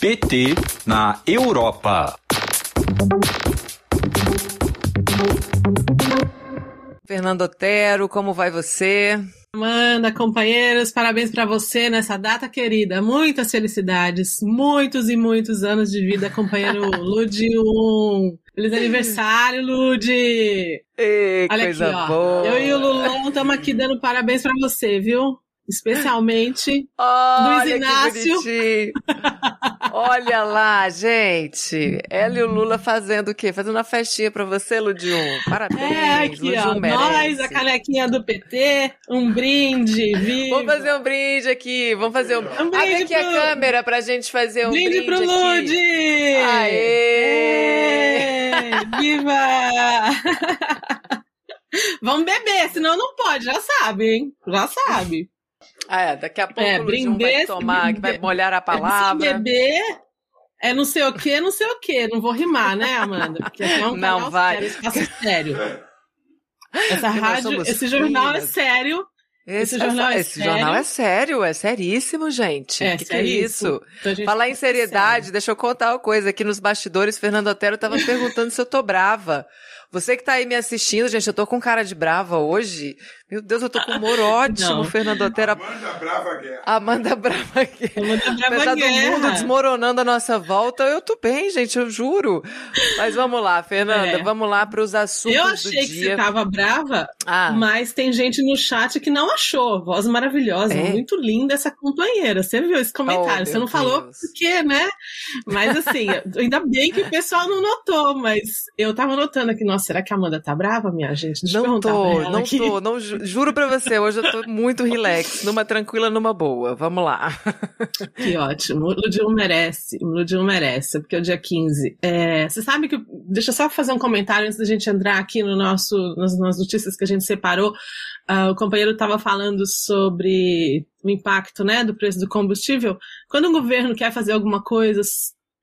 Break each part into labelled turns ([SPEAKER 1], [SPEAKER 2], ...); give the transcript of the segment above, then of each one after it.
[SPEAKER 1] PT na Europa.
[SPEAKER 2] Fernando Otero, como vai você?
[SPEAKER 3] Amanda, companheiros, parabéns para você nessa data querida. Muitas felicidades, muitos e muitos anos de vida, companheiro Ludi 1. Feliz aniversário, Ludi!
[SPEAKER 2] Ei,
[SPEAKER 3] Olha
[SPEAKER 2] coisa
[SPEAKER 3] aqui, ó.
[SPEAKER 2] boa.
[SPEAKER 3] Eu e o Lulão estamos aqui dando parabéns para você, viu? Especialmente
[SPEAKER 2] Olha
[SPEAKER 3] Luiz Inácio.
[SPEAKER 2] Olha lá, gente. Ela e o Lula fazendo o quê? Fazendo uma festinha pra você, Ludium. Parabéns.
[SPEAKER 3] É, aqui,
[SPEAKER 2] Ludium
[SPEAKER 3] ó.
[SPEAKER 2] merece.
[SPEAKER 3] Nós, a canequinha do PT, um brinde, vivo.
[SPEAKER 2] Vamos fazer um brinde aqui. Vamos fazer um.
[SPEAKER 3] Um brinde
[SPEAKER 2] Abre aqui a
[SPEAKER 3] pro-
[SPEAKER 2] câmera pra gente fazer um
[SPEAKER 3] brinde,
[SPEAKER 2] brinde,
[SPEAKER 3] pro
[SPEAKER 2] aqui.
[SPEAKER 3] Ludi!
[SPEAKER 2] Aê!
[SPEAKER 3] Ê, Viva! Vamos beber, senão não pode, já sabe, hein? Já sabe.
[SPEAKER 2] É, daqui a pouco
[SPEAKER 3] É,
[SPEAKER 2] o Ludium vai tomar, que vai molhar a
[SPEAKER 3] Se
[SPEAKER 2] palavra.
[SPEAKER 3] beber é não sei o que, não sei o que. Não vou rimar, né, Amanda? Porque é um
[SPEAKER 2] Não
[SPEAKER 3] canal
[SPEAKER 2] vai.
[SPEAKER 3] sério, espaço sério. Essa rádio, esse jornal é sério.
[SPEAKER 2] Esse,
[SPEAKER 3] Esse jornal é
[SPEAKER 2] esse jornal
[SPEAKER 3] sério.
[SPEAKER 2] é sério, é seríssimo, gente.
[SPEAKER 3] É,
[SPEAKER 2] que, que é isso?
[SPEAKER 3] Então gente
[SPEAKER 2] Falar em seriedade,
[SPEAKER 3] sério.
[SPEAKER 2] deixa eu contar uma coisa. Aqui nos bastidores, Fernando Otero tava perguntando se eu tô brava. Você que tá aí me assistindo, gente, eu tô com cara de brava hoje. Meu Deus, eu tô com humor ótimo,
[SPEAKER 3] Não.
[SPEAKER 2] Fernando Otero.
[SPEAKER 4] Manda brava guerra.
[SPEAKER 2] Amanda Brava aqui.
[SPEAKER 3] Amanda Brava
[SPEAKER 2] Apesar do
[SPEAKER 3] Guerra.
[SPEAKER 2] mundo desmoronando a nossa volta, eu tô bem, gente, eu juro. Mas vamos lá, Fernanda,
[SPEAKER 3] É.
[SPEAKER 2] vamos lá para os assuntos
[SPEAKER 3] Eu
[SPEAKER 2] do
[SPEAKER 3] achei que
[SPEAKER 2] dia.
[SPEAKER 3] você tava brava,
[SPEAKER 2] Ah,
[SPEAKER 3] mas tem gente no chat que não achou. Voz maravilhosa,
[SPEAKER 2] É?
[SPEAKER 3] muito linda essa companheira. Você viu esse comentário?
[SPEAKER 2] Oh,
[SPEAKER 3] você não
[SPEAKER 2] meu
[SPEAKER 3] falou
[SPEAKER 2] Deus.
[SPEAKER 3] por quê, né? Mas assim, ainda bem que o pessoal não notou, mas eu tava notando aqui, nossa, será que a Amanda tá brava, minha gente? Deixa
[SPEAKER 2] não tô, não
[SPEAKER 3] aqui.
[SPEAKER 2] tô, não ju- juro pra você, hoje eu tô muito relax, numa tranquila, numa boa. Vamos lá.
[SPEAKER 3] Que ótimo. O Ludium merece. O Ludium merece, porque é o dia 15. É, você sabe que. Deixa eu só fazer um comentário antes da gente entrar aqui no nosso, nas, nas notícias que a gente separou. Ah, o companheiro estava falando sobre o impacto né, do preço do combustível. Quando um governo quer fazer alguma coisa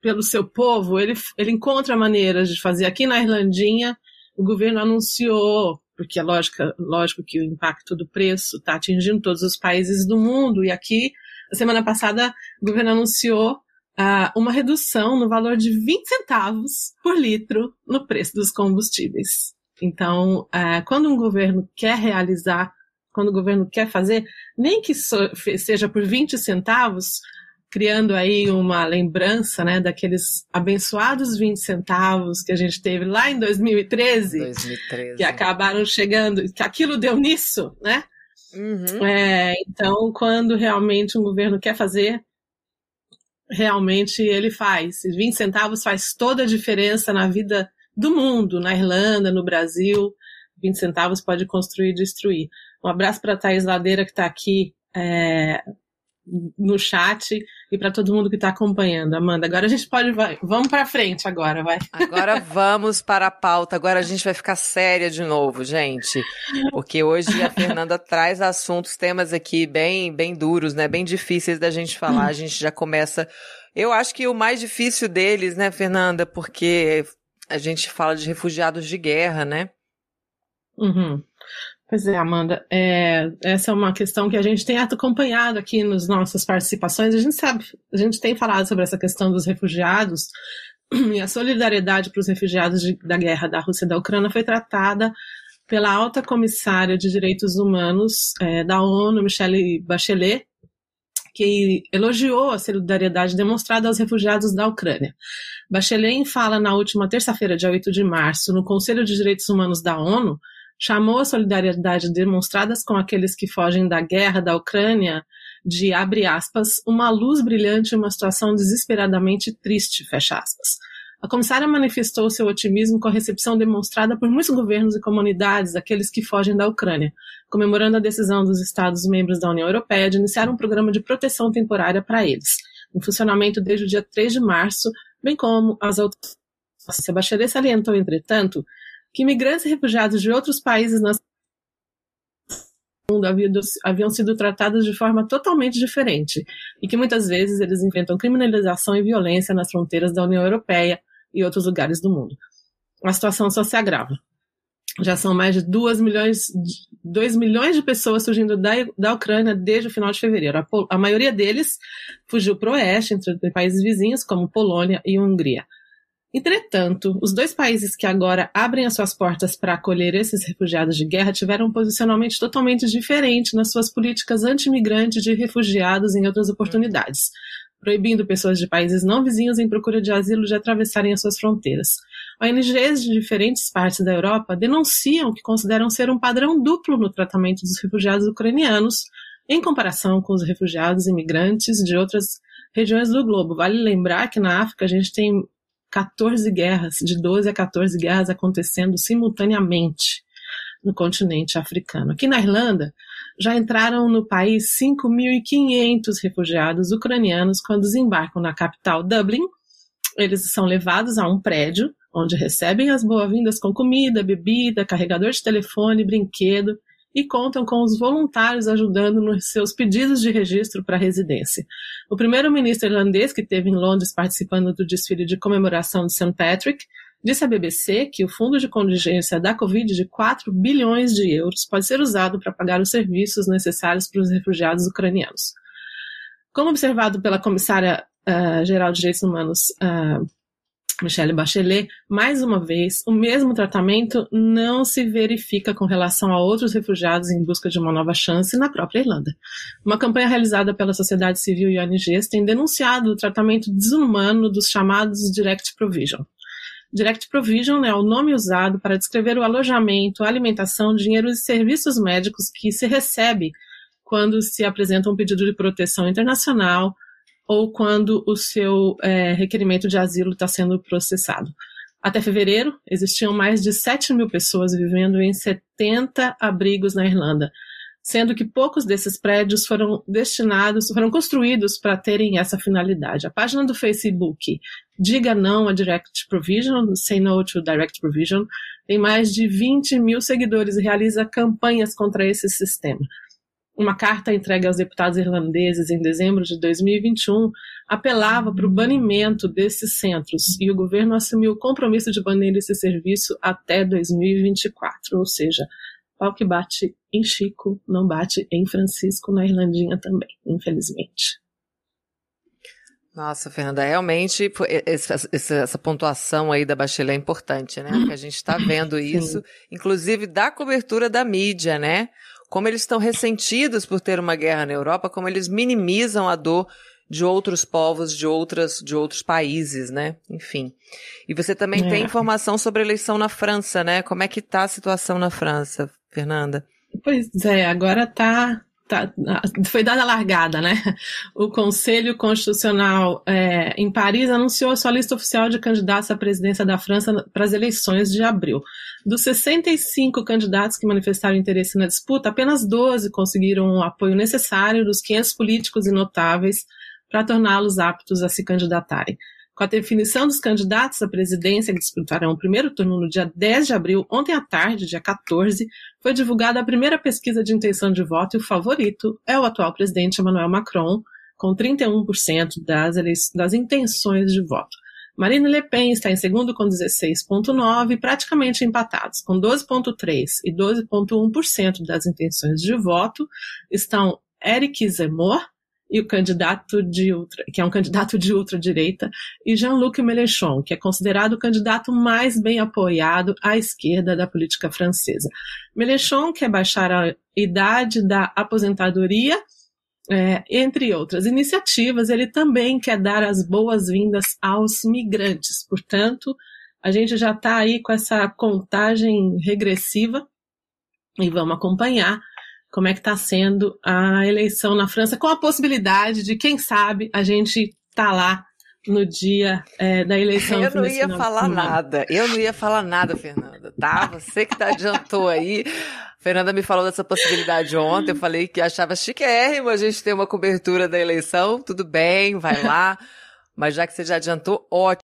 [SPEAKER 3] pelo seu povo, ele, ele encontra maneiras de fazer. Aqui na Irlandinha, o governo anunciou, porque é lógico, lógico que o impacto do preço está atingindo todos os países do mundo, e aqui, na semana passada, o governo anunciou ah, uma redução no valor de 20 centavos por litro no preço dos combustíveis. Então, ah, quando um governo quer realizar, quando o governo quer fazer, nem que so- seja por 20 centavos, criando aí uma lembrança né, daqueles abençoados 20 centavos que a gente teve lá em 2013,
[SPEAKER 2] 2013.
[SPEAKER 3] que acabaram chegando, que aquilo deu nisso, né?
[SPEAKER 2] Uhum.
[SPEAKER 3] É, então, quando realmente um governo quer fazer, realmente ele faz. E 20 centavos faz toda a diferença na vida do mundo, na Irlanda, no Brasil. 20 centavos pode construir e destruir. Um abraço para a Thaís Ladeira, que está aqui é, no chat, e para todo mundo que está acompanhando. Amanda, agora a gente pode. Vai, vamos para frente agora, vai.
[SPEAKER 2] Agora vamos para a pauta. Agora a gente vai ficar séria de novo, gente. Porque hoje a Fernanda traz assuntos, temas aqui bem, bem duros, né? Bem difíceis da gente falar. A gente já começa. Eu acho que o mais difícil deles, né, Fernanda? Porque a gente fala de refugiados de guerra, né?
[SPEAKER 3] Uhum. Pois é, Amanda, é, essa é uma questão que a gente tem acompanhado aqui nas nossas participações. A gente sabe, a gente tem falado sobre essa questão dos refugiados e a solidariedade para os refugiados de- da guerra da Rússia e da Ucrânia foi tratada pela alta comissária de direitos humanos é, da ONU, Michelle Bachelet, que elogiou a solidariedade demonstrada aos refugiados da Ucrânia. Bachelet fala na última terça-feira, dia 8 de março, no Conselho de Direitos Humanos da ONU, chamou a solidariedade demonstradas com aqueles que fogem da guerra da Ucrânia de, abre aspas, uma luz brilhante em uma situação desesperadamente triste, fecha aspas. A comissária manifestou seu otimismo com a recepção demonstrada por muitos governos e comunidades daqueles que fogem da Ucrânia, comemorando a decisão dos Estados-membros da União Europeia de iniciar um programa de proteção temporária para eles, em funcionamento desde o dia 3 de março, bem como as outras. Bachelet salientou, entretanto, que imigrantes e refugiados de outros países no mundo haviam, sido tratados de forma totalmente diferente e que muitas vezes eles enfrentam criminalização e violência nas fronteiras da União Europeia e outros lugares do mundo. A situação só se agrava. Já são mais de 2 milhões, 2 milhões de pessoas surgindo da, da Ucrânia desde o final de fevereiro. A, a maioria deles fugiu para o oeste, entre países vizinhos, como Polônia e Hungria. Entretanto, os dois países que agora abrem as suas portas para acolher esses refugiados de guerra tiveram um posicionamento totalmente diferente nas suas políticas anti-imigrantes de refugiados em outras oportunidades, proibindo pessoas de países não vizinhos em procura de asilo de atravessarem as suas fronteiras. ONGs de diferentes partes da Europa denunciam o que consideram ser um padrão duplo no tratamento dos refugiados ucranianos em comparação com os refugiados imigrantes de outras regiões do globo. Vale lembrar que na África a gente tem 14 guerras, de 12 a 14 guerras acontecendo simultaneamente no continente africano. Aqui na Irlanda, já entraram no país 5.500 refugiados ucranianos quando desembarcam na capital Dublin. Eles são levados a um prédio onde recebem as boas-vindas com comida, bebida, carregador de telefone, brinquedo e contam com os voluntários ajudando nos seus pedidos de registro para residência. O primeiro-ministro irlandês, que esteve em Londres participando do desfile de comemoração de St. Patrick, disse à BBC que o fundo de contingência da Covid de 4 bilhões de euros pode ser usado para pagar os serviços necessários para os refugiados ucranianos. Como observado pela comissária uh, geral de Direitos Humanos uh, Michelle Bachelet, mais uma vez, o mesmo tratamento não se verifica com relação a outros refugiados em busca de uma nova chance na própria Irlanda. Uma campanha realizada pela sociedade civil e ONGs tem denunciado o tratamento desumano dos chamados Direct Provision. Direct Provision é o nome usado para descrever o alojamento, alimentação, dinheiro e serviços médicos que se recebe quando se apresenta um pedido de proteção internacional ou quando o seu é, requerimento de asilo está sendo processado. Até fevereiro, existiam mais de 7 mil pessoas vivendo em 70 abrigos na Irlanda, sendo que poucos desses prédios foram destinados, foram construídos para terem essa finalidade. A página do Facebook Diga Não a Direct Provision, Say No to Direct Provision, tem mais de 20 mil seguidores e realiza campanhas contra esse sistema. Uma carta entregue aos deputados irlandeses em dezembro de 2021 apelava para o banimento desses centros e o governo assumiu o compromisso de banir esse serviço até 2024, ou seja, pau que bate em Chico não bate em Francisco na Irlandinha também, infelizmente.
[SPEAKER 2] Nossa, Fernanda, realmente essa, pontuação aí da Bachelet é importante, né? Porque a gente está vendo isso, inclusive da cobertura da mídia, né? Como eles estão ressentidos por ter uma guerra na Europa, como eles minimizam a dor de outros povos, de outras, de outros países, né? Enfim. E você também é. tem informação sobre a eleição na França, né? Como é que tá a situação na França, Fernanda?
[SPEAKER 3] Pois é, agora tá Tá, foi dada a largada, né? O Conselho Constitucional é, em Paris anunciou a sua lista oficial de candidatos à presidência da França para as eleições de abril. Dos 65 candidatos que manifestaram interesse na disputa, apenas 12 conseguiram o apoio necessário dos 500 políticos e notáveis para torná-los aptos a se candidatarem. Com a definição dos candidatos à presidência que disputarão o primeiro turno no dia 10 de abril, ontem à tarde, dia 14, foi divulgada a primeira pesquisa de intenção de voto e o favorito é o atual presidente Emmanuel Macron, com 31% das, das intenções de voto. Marine Le Pen está em segundo com 16,9%, praticamente empatados, com 12,3% e 12,1% das intenções de voto, estão Eric Zemmour, e o candidato de ultra, que é um candidato de ultradireita, e Jean-Luc Mélenchon, que é considerado o candidato mais bem apoiado à esquerda da política francesa. Mélenchon quer baixar a idade da aposentadoria, é, entre outras iniciativas, ele também quer dar as boas-vindas aos migrantes. Portanto, a gente já está aí com essa contagem regressiva e vamos acompanhar como é que está sendo a eleição na França, com a possibilidade de, quem sabe, a gente tá lá no dia é, da eleição.
[SPEAKER 2] Eu não ia falar nada, eu não ia falar nada, Fernanda, tá? Você que tá adiantou aí. Fernanda me falou dessa possibilidade ontem, eu falei que achava chiquérrimo a gente ter uma cobertura da eleição, tudo bem, vai lá. Mas já que você já adiantou, ótimo.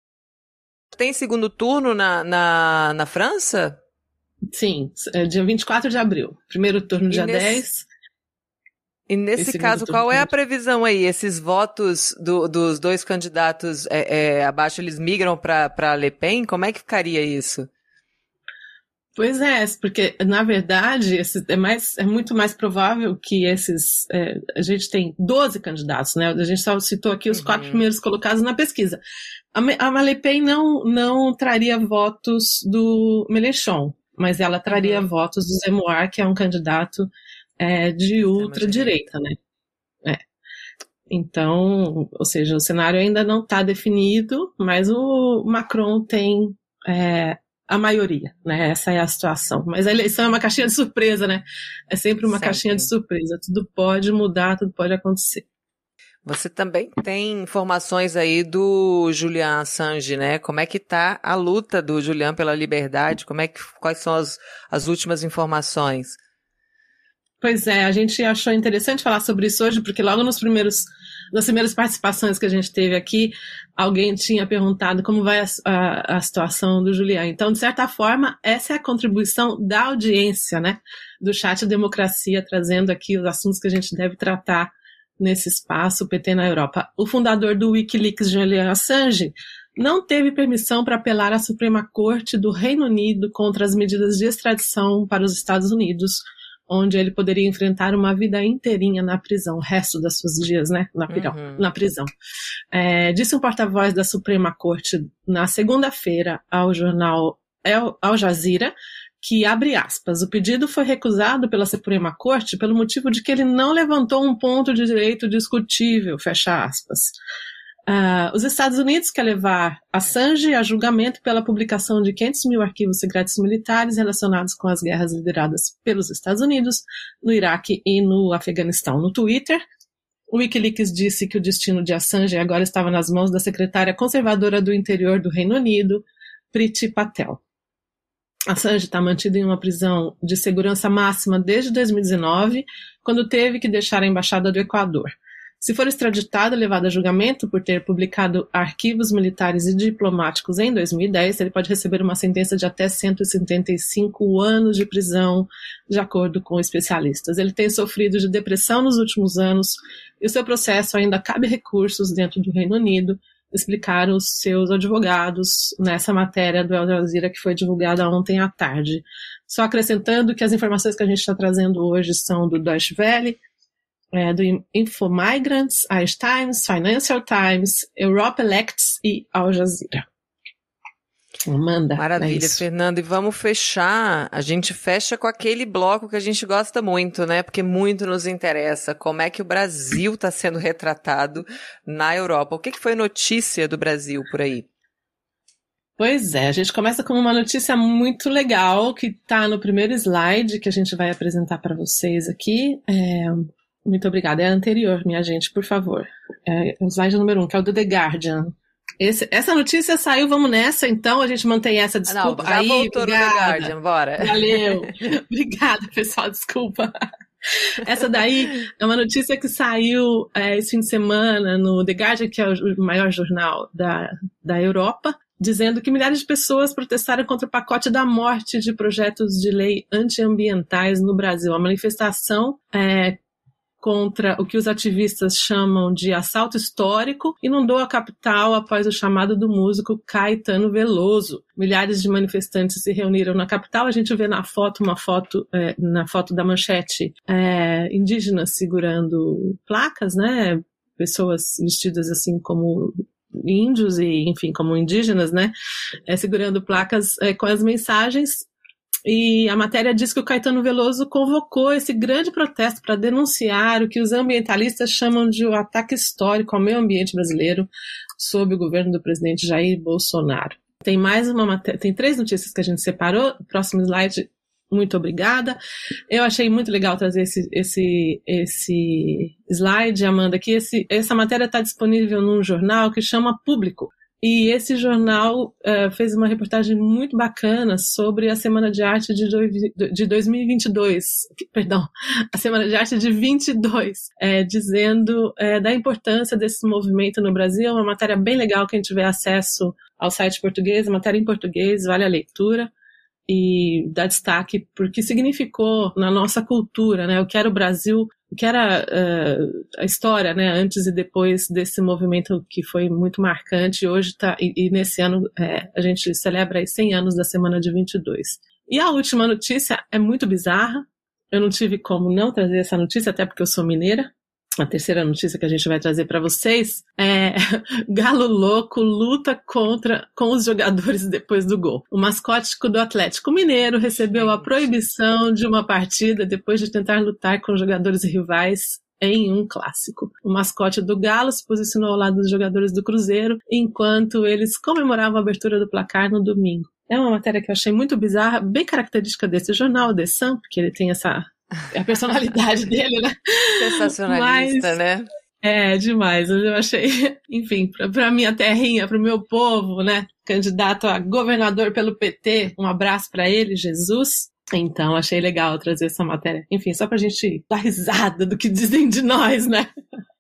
[SPEAKER 2] Tem segundo turno na, na, na França?
[SPEAKER 3] Sim, é dia 24 de abril. Primeiro turno, dia nesse... 10.
[SPEAKER 2] E nesse caso, qual é a previsão aí? Esses votos do, dos dois candidatos é, é, abaixo, eles migram para Le Pen? Como é que ficaria isso?
[SPEAKER 3] Pois é, porque na verdade esse, é, mais, é muito mais provável que esses. É, a gente tem 12 candidatos, né? A gente só citou aqui os uhum. quatro primeiros colocados na pesquisa. A, a Malepay não, não traria votos do Melechon, mas ela traria uhum. votos do Zemoar, que é um candidato é, de ultradireita, né? É. Então, ou seja, o cenário ainda não está definido, mas o Macron tem é, a maioria, né? Essa é a situação. Mas a eleição é uma caixinha de surpresa, né? É sempre uma caixinha de surpresa. Tudo pode mudar, tudo pode acontecer.
[SPEAKER 2] Você também tem informações aí do Julian Assange, né? Como é que tá a luta do Julian pela liberdade? Como é que, quais são as, as últimas informações?
[SPEAKER 3] Pois é, a gente achou interessante falar sobre isso hoje, porque logo nos primeiros, nas primeiras participações que a gente teve aqui, alguém tinha perguntado como vai a, a, a situação do Julian. Então, de certa forma, essa é a contribuição da audiência, né? Do chat Democracia, trazendo aqui os assuntos que a gente deve tratar nesse espaço PT na Europa. O fundador do Wikileaks, Julian Assange, não teve permissão para apelar à Suprema Corte do Reino Unido contra as medidas de extradição para os Estados Unidos, onde ele poderia enfrentar uma vida inteirinha na prisão, o resto das suas dias, né, na, uhum. na prisão. É, disse um porta-voz da Suprema Corte na segunda-feira ao jornal Al Jazeera que, abre aspas, o pedido foi recusado pela Suprema Corte pelo motivo de que ele não levantou um ponto de direito discutível, fecha aspas. Uh, os Estados Unidos quer levar Assange a julgamento pela publicação de 500 mil arquivos secretos militares relacionados com as guerras lideradas pelos Estados Unidos no Iraque e no Afeganistão. No Twitter, o Wikileaks disse que o destino de Assange agora estava nas mãos da secretária conservadora do interior do Reino Unido, Priti Patel. Assange está mantido em uma prisão de segurança máxima desde 2019, quando teve que deixar a embaixada do Equador. Se for extraditado e levado a julgamento por ter publicado arquivos militares e diplomáticos em 2010, ele pode receber uma sentença de até 175 anos de prisão, de acordo com especialistas. Ele tem sofrido de depressão nos últimos anos e o seu processo ainda cabe recursos dentro do Reino Unido, explicaram os seus advogados nessa matéria do El Jazeera que foi divulgada ontem à tarde. Só acrescentando que as informações que a gente está trazendo hoje são do Deutsche Welle, é, do Infomigrants, Irish Times, Financial Times, Europe Elects e Al Jazeera. Manda.
[SPEAKER 2] Maravilha,
[SPEAKER 3] é
[SPEAKER 2] Fernando. E vamos fechar. A gente fecha com aquele bloco que a gente gosta muito, né? Porque muito nos interessa. Como é que o Brasil está sendo retratado na Europa? O que, que foi notícia do Brasil por aí?
[SPEAKER 3] Pois é, a gente começa com uma notícia muito legal que está no primeiro slide que a gente vai apresentar para vocês aqui. É, muito obrigada. É a anterior, minha gente, por favor. É o slide número um, que é o do The Guardian. Esse, essa notícia saiu, vamos nessa, então a gente mantém essa desculpa.
[SPEAKER 2] Não, já Aí, voltou obrigada. no The Guardian, bora.
[SPEAKER 3] Valeu. obrigada, pessoal, desculpa. Essa daí é uma notícia que saiu é, esse fim de semana no The Guardian, que é o maior jornal da, da Europa, dizendo que milhares de pessoas protestaram contra o pacote da morte de projetos de lei antiambientais no Brasil. A manifestação é, contra o que os ativistas chamam de assalto histórico, inundou a capital após o chamado do músico Caetano Veloso. Milhares de manifestantes se reuniram na capital. A gente vê na foto uma foto é, na foto da manchete é, indígenas segurando placas, né? Pessoas vestidas assim como índios e, enfim, como indígenas, né? É, segurando placas é, com as mensagens e a matéria diz que o Caetano Veloso convocou esse grande protesto para denunciar o que os ambientalistas chamam de um ataque histórico ao meio ambiente brasileiro sob o governo do presidente Jair Bolsonaro. Tem mais uma matéria, tem três notícias que a gente separou. Próximo slide, muito obrigada. Eu achei muito legal trazer esse, esse, esse slide, Amanda, que esse, essa matéria está disponível num jornal que chama Público. E esse jornal uh, fez uma reportagem muito bacana sobre a Semana de Arte de, do, de 2022, perdão, a Semana de Arte de 22, é, dizendo é, da importância desse movimento no Brasil. É uma matéria bem legal, quem tiver acesso ao site português, matéria em português, vale a leitura e dá destaque porque significou na nossa cultura, né? O que era o Brasil, o que era uh, a história, né? Antes e depois desse movimento que foi muito marcante. Hoje tá e, e nesse ano é, a gente celebra aí 100 anos da Semana de 22. E a última notícia é muito bizarra. Eu não tive como não trazer essa notícia, até porque eu sou mineira. A terceira notícia que a gente vai trazer para vocês é Galo Louco luta contra com os jogadores depois do gol. O mascote do Atlético Mineiro recebeu a proibição de uma partida depois de tentar lutar com jogadores rivais em um clássico. O mascote do Galo se posicionou ao lado dos jogadores do Cruzeiro enquanto eles comemoravam a abertura do placar no domingo. É uma matéria que eu achei muito bizarra, bem característica desse jornal, The Sun, porque ele tem essa a personalidade dele, né?
[SPEAKER 2] Sensacionalista, Mas, né?
[SPEAKER 3] É, demais. Eu achei, enfim, para minha terrinha, para o meu povo, né? Candidato a governador pelo PT, um abraço para ele, Jesus. Então, achei legal trazer essa matéria. Enfim, só pra gente dar risada do que dizem de nós, né?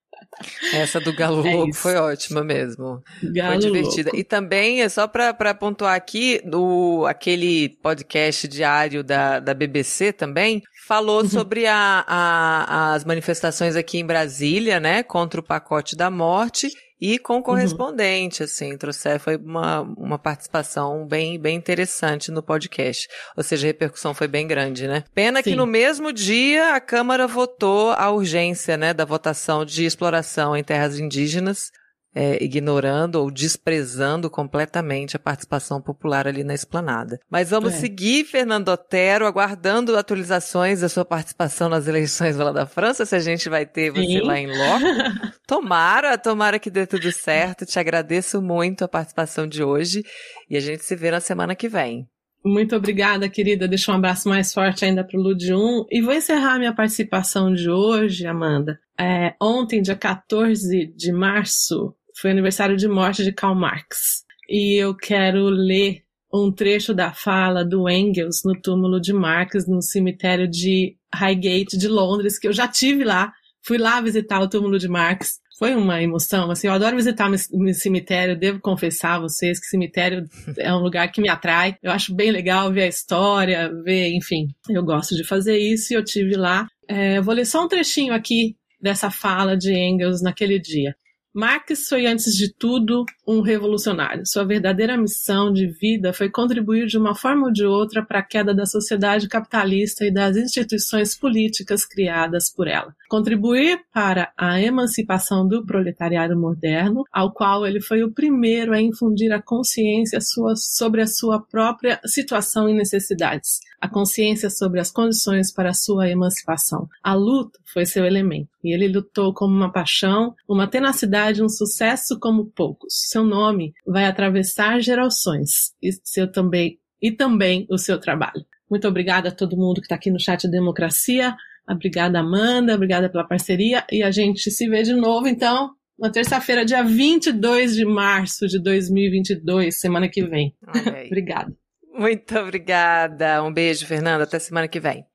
[SPEAKER 2] Essa do Galo é Louco isso. foi ótima mesmo. Galo foi divertida. Louco. E também, é só para pontuar aqui, do, aquele podcast diário da, da BBC também, falou uhum. sobre a, a, as manifestações aqui em Brasília, né, contra o pacote da morte e com uhum. correspondente, uhum. assim, trouxe, foi uma, uma participação bem, bem interessante no podcast. Ou seja, a repercussão foi bem grande, né? Pena Sim. que no mesmo dia a Câmara votou a urgência, né, da votação de exploração em terras indígenas, é, ignorando ou desprezando completamente a participação popular ali na esplanada. Mas vamos é. seguir, Fernando Otero, aguardando atualizações da sua participação nas eleições lá da França, se a gente vai ter você Sim. lá em loco. tomara, tomara que dê tudo certo. Te agradeço muito a participação de hoje e a gente se vê na semana que vem.
[SPEAKER 3] Muito obrigada, querida. Deixa um abraço mais forte ainda para o Lud 1. E vou encerrar minha participação de hoje, Amanda. É, ontem, dia 14 de março, foi aniversário de morte de Karl Marx. E eu quero ler um trecho da fala do Engels no túmulo de Marx no cemitério de Highgate de Londres, que eu já tive lá. Fui lá visitar o túmulo de Marx. Foi uma emoção, assim, eu adoro visitar o cemitério, devo confessar a vocês que cemitério é um lugar que me atrai. Eu acho bem legal ver a história, ver, enfim, eu gosto de fazer isso e eu tive lá. É, vou ler só um trechinho aqui dessa fala de Engels naquele dia. Marx foi, antes de tudo, um revolucionário. Sua verdadeira missão de vida foi contribuir de uma forma ou de outra para a queda da sociedade capitalista e das instituições políticas criadas por ela. Contribuir para a emancipação do proletariado moderno, ao qual ele foi o primeiro a infundir a consciência sua, sobre a sua própria situação e necessidades, a consciência sobre as condições para a sua emancipação. A luta foi seu elemento, e ele lutou como uma paixão, uma tenacidade, um sucesso como poucos. Seu nome vai atravessar gerações, e seu também e também o seu trabalho. Muito obrigada a todo mundo que está aqui no chat Democracia. Obrigada, Amanda. Obrigada pela parceria. E a gente se vê de novo, então, na terça-feira, dia 22 de março de 2022, semana que vem. Obrigada.
[SPEAKER 2] Muito obrigada. Um beijo, Fernanda. Até semana que vem.